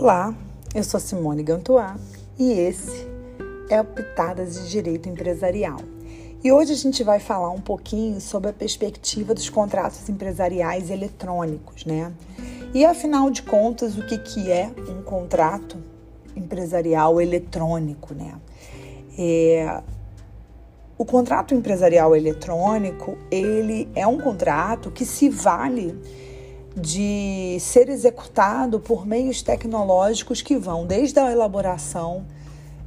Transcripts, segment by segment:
Olá, eu sou Simone Gantuá e esse é o Pitadas de Direito Empresarial. E hoje a gente vai falar um pouquinho sobre a perspectiva dos contratos empresariais eletrônicos, né? E afinal de contas, o que, que é um contrato empresarial eletrônico, né? É, o contrato empresarial eletrônico, ele é um contrato que se vale de ser executado por meios tecnológicos que vão desde a elaboração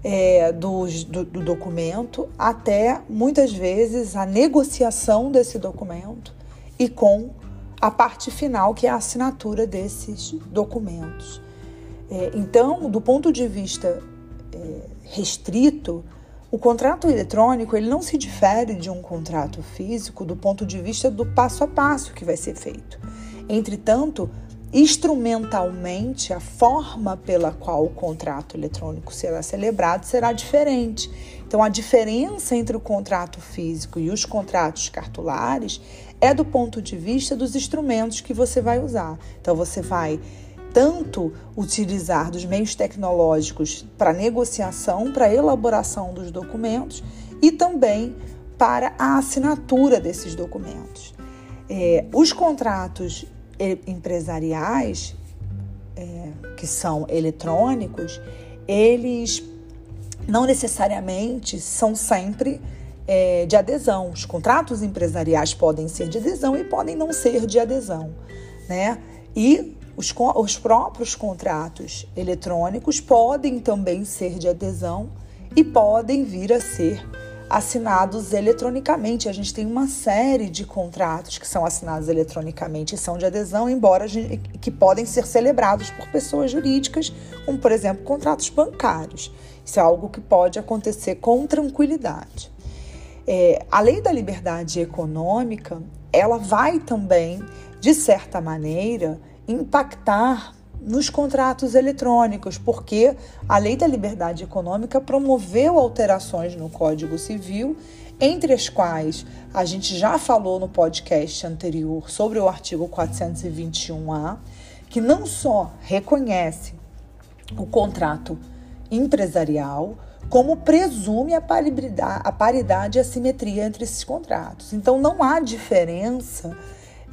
é, do, do, do documento até muitas vezes a negociação desse documento e com a parte final, que é a assinatura desses documentos. É, então, do ponto de vista é, restrito, o contrato eletrônico ele não se difere de um contrato físico do ponto de vista do passo a passo que vai ser feito. Entretanto, instrumentalmente, a forma pela qual o contrato eletrônico será celebrado será diferente. Então, a diferença entre o contrato físico e os contratos cartulares é do ponto de vista dos instrumentos que você vai usar. Então, você vai tanto utilizar dos meios tecnológicos para negociação, para elaboração dos documentos e também para a assinatura desses documentos. É, os contratos empresariais, é, que são eletrônicos, eles não necessariamente são sempre é, de adesão. Os contratos empresariais podem ser de adesão e podem não ser de adesão, né? E os, os próprios contratos eletrônicos podem também ser de adesão e podem vir a ser assinados eletronicamente. A gente tem uma série de contratos que são assinados eletronicamente e são de adesão, embora gente, que podem ser celebrados por pessoas jurídicas, como por exemplo contratos bancários. Isso é algo que pode acontecer com tranquilidade. É, a lei da liberdade econômica, ela vai também, de certa maneira, impactar nos contratos eletrônicos, porque a Lei da Liberdade Econômica promoveu alterações no Código Civil, entre as quais a gente já falou no podcast anterior sobre o artigo 421-A, que não só reconhece o contrato empresarial, como presume a paridade, a e a simetria entre esses contratos. Então não há diferença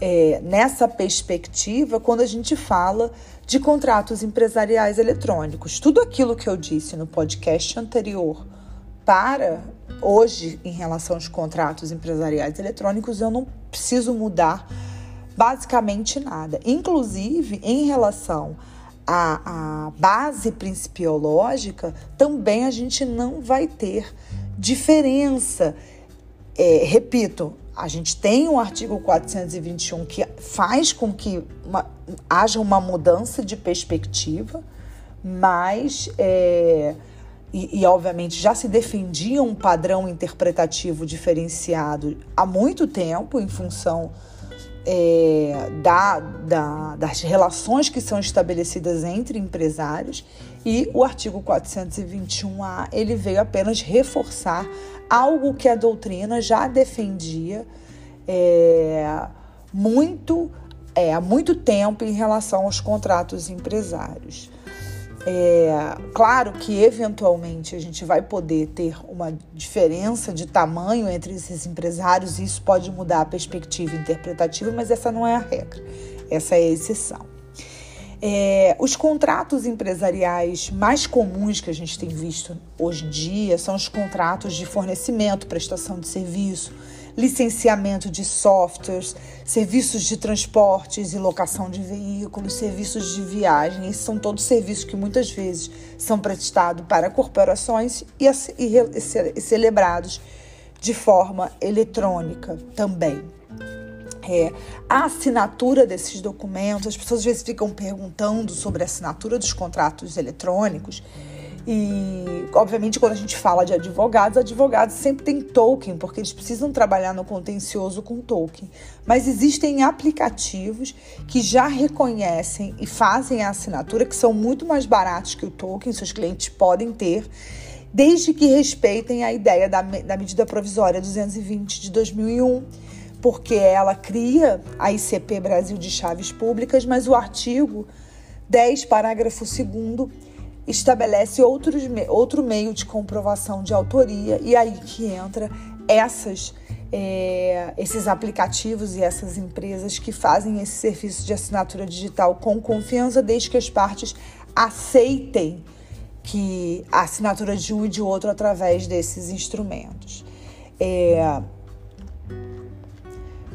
é, nessa perspectiva quando a gente fala de contratos empresariais eletrônicos. Tudo aquilo que eu disse no podcast anterior para hoje em relação aos contratos empresariais eletrônicos, eu não preciso mudar basicamente nada. Inclusive, em relação à, à base principiológica, também a gente não vai ter diferença. É, repito, a gente tem um artigo 421 que faz com que uma, haja uma mudança de perspectiva, mas é, e, e, obviamente já se defendia um padrão interpretativo diferenciado há muito tempo em função é, da, da, das relações que são estabelecidas entre empresários e o artigo 421A ele veio apenas reforçar algo que a doutrina já defendia é, muito é, há muito tempo em relação aos contratos empresários. É, claro que eventualmente a gente vai poder ter uma diferença de tamanho entre esses empresários e isso pode mudar a perspectiva interpretativa, mas essa não é a regra, essa é a exceção. É, os contratos empresariais mais comuns que a gente tem visto hoje em dia são os contratos de fornecimento, prestação de serviço, licenciamento de softwares, serviços de transportes e locação de veículos, serviços de viagem. Esses são todos serviços que muitas vezes são prestados para corporações e, e, e celebrados de forma eletrônica também é, a assinatura desses documentos. As pessoas às vezes ficam perguntando sobre a assinatura dos contratos eletrônicos. E, obviamente, quando a gente fala de advogados, advogados sempre têm token, porque eles precisam trabalhar no contencioso com token. Mas existem aplicativos que já reconhecem e fazem a assinatura, que são muito mais baratos que o token, seus clientes podem ter, desde que respeitem a ideia da, da medida provisória 220 de 2001 porque ela cria a ICP Brasil de Chaves Públicas, mas o artigo 10, parágrafo 2 estabelece outros, outro meio de comprovação de autoria e aí que entra essas é, esses aplicativos e essas empresas que fazem esse serviço de assinatura digital com confiança, desde que as partes aceitem que a assinatura de um e de outro através desses instrumentos. É,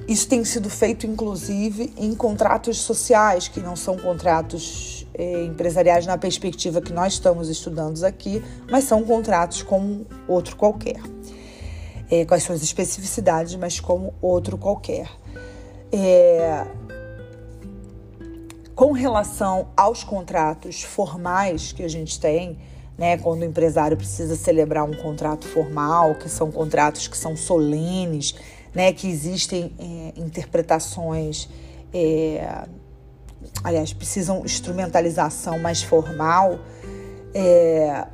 isso tem sido feito, inclusive, em contratos sociais, que não são contratos é, empresariais na perspectiva que nós estamos estudando aqui, mas são contratos como outro qualquer. É, com as suas especificidades, mas como outro qualquer. É, com relação aos contratos formais que a gente tem, né, quando o empresário precisa celebrar um contrato formal, que são contratos que são solenes, né, que existem é, interpretações, é, aliás, precisam instrumentalização mais formal. É,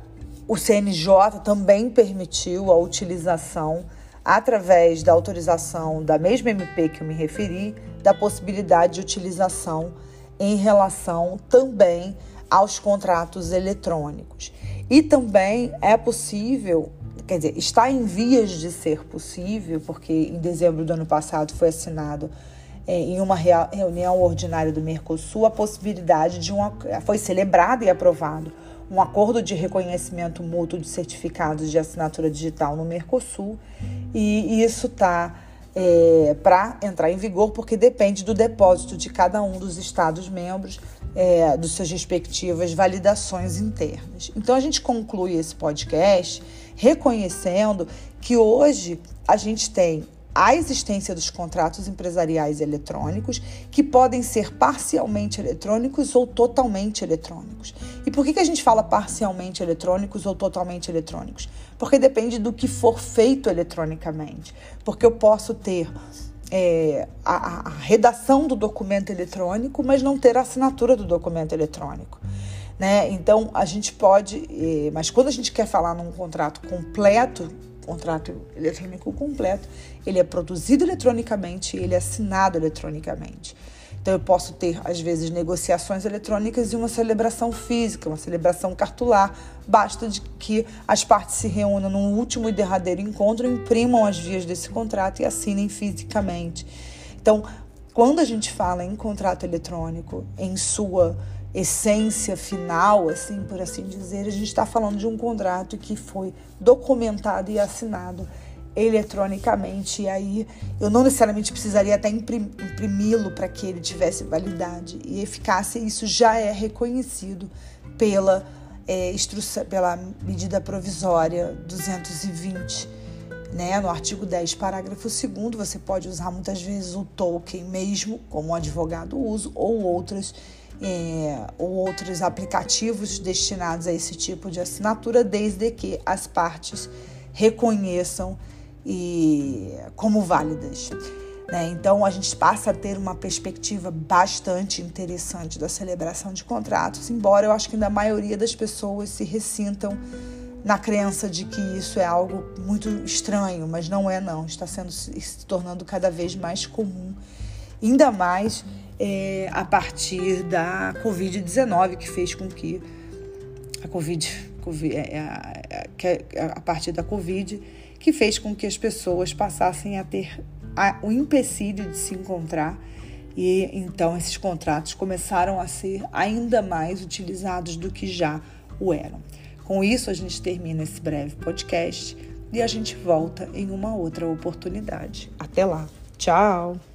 o CNJ também permitiu a utilização, através da autorização da mesma MP que eu me referi, da possibilidade de utilização em relação também aos contratos eletrônicos. E também é possível quer dizer, está em vias de ser possível, porque em dezembro do ano passado foi assinado é, em uma reunião ordinária do Mercosul a possibilidade de uma. Foi celebrado e aprovado um acordo de reconhecimento mútuo de certificados de assinatura digital no Mercosul, e isso está é, para entrar em vigor, porque depende do depósito de cada um dos Estados-membros, é, dos suas respectivas validações internas. Então, a gente conclui esse podcast reconhecendo que hoje a gente tem a existência dos contratos empresariais eletrônicos, que podem ser parcialmente eletrônicos ou totalmente eletrônicos. E por que, que a gente fala parcialmente eletrônicos ou totalmente eletrônicos? Porque depende do que for feito eletronicamente. Porque eu posso ter é, a, a redação do documento eletrônico, mas não ter a assinatura do documento eletrônico. Né? Então a gente pode, é, mas quando a gente quer falar num contrato completo, contrato eletrônico completo, ele é produzido eletronicamente e ele é assinado eletronicamente. Então, eu posso ter, às vezes, negociações eletrônicas e uma celebração física, uma celebração cartular. Basta de que as partes se reúnam num último e derradeiro encontro, imprimam as vias desse contrato e assinem fisicamente. Então, quando a gente fala em contrato eletrônico, em sua essência final, assim por assim dizer, a gente está falando de um contrato que foi documentado e assinado eletronicamente. E aí eu não necessariamente precisaria até imprimi-lo para que ele tivesse validade e eficácia. Isso já é reconhecido pela, é, instrução, pela medida provisória 220. Né? No artigo 10, parágrafo 2, você pode usar muitas vezes o token mesmo, como o advogado usa, ou outras é, ou outros aplicativos destinados a esse tipo de assinatura, desde que as partes reconheçam e como válidas. Né? Então a gente passa a ter uma perspectiva bastante interessante da celebração de contratos, embora eu acho que ainda a maioria das pessoas se ressintam na crença de que isso é algo muito estranho, mas não é não, está sendo se tornando cada vez mais comum, ainda mais é, a partir da Covid-19, que fez com que a Covid, COVID, é, é, é, a partir da Covid, que fez com que as pessoas passassem a ter o empecilho de se encontrar e então esses contratos começaram a ser ainda mais utilizados do que já o eram. Com isso, a gente termina esse breve podcast e a gente volta em uma outra oportunidade. Até lá. Tchau!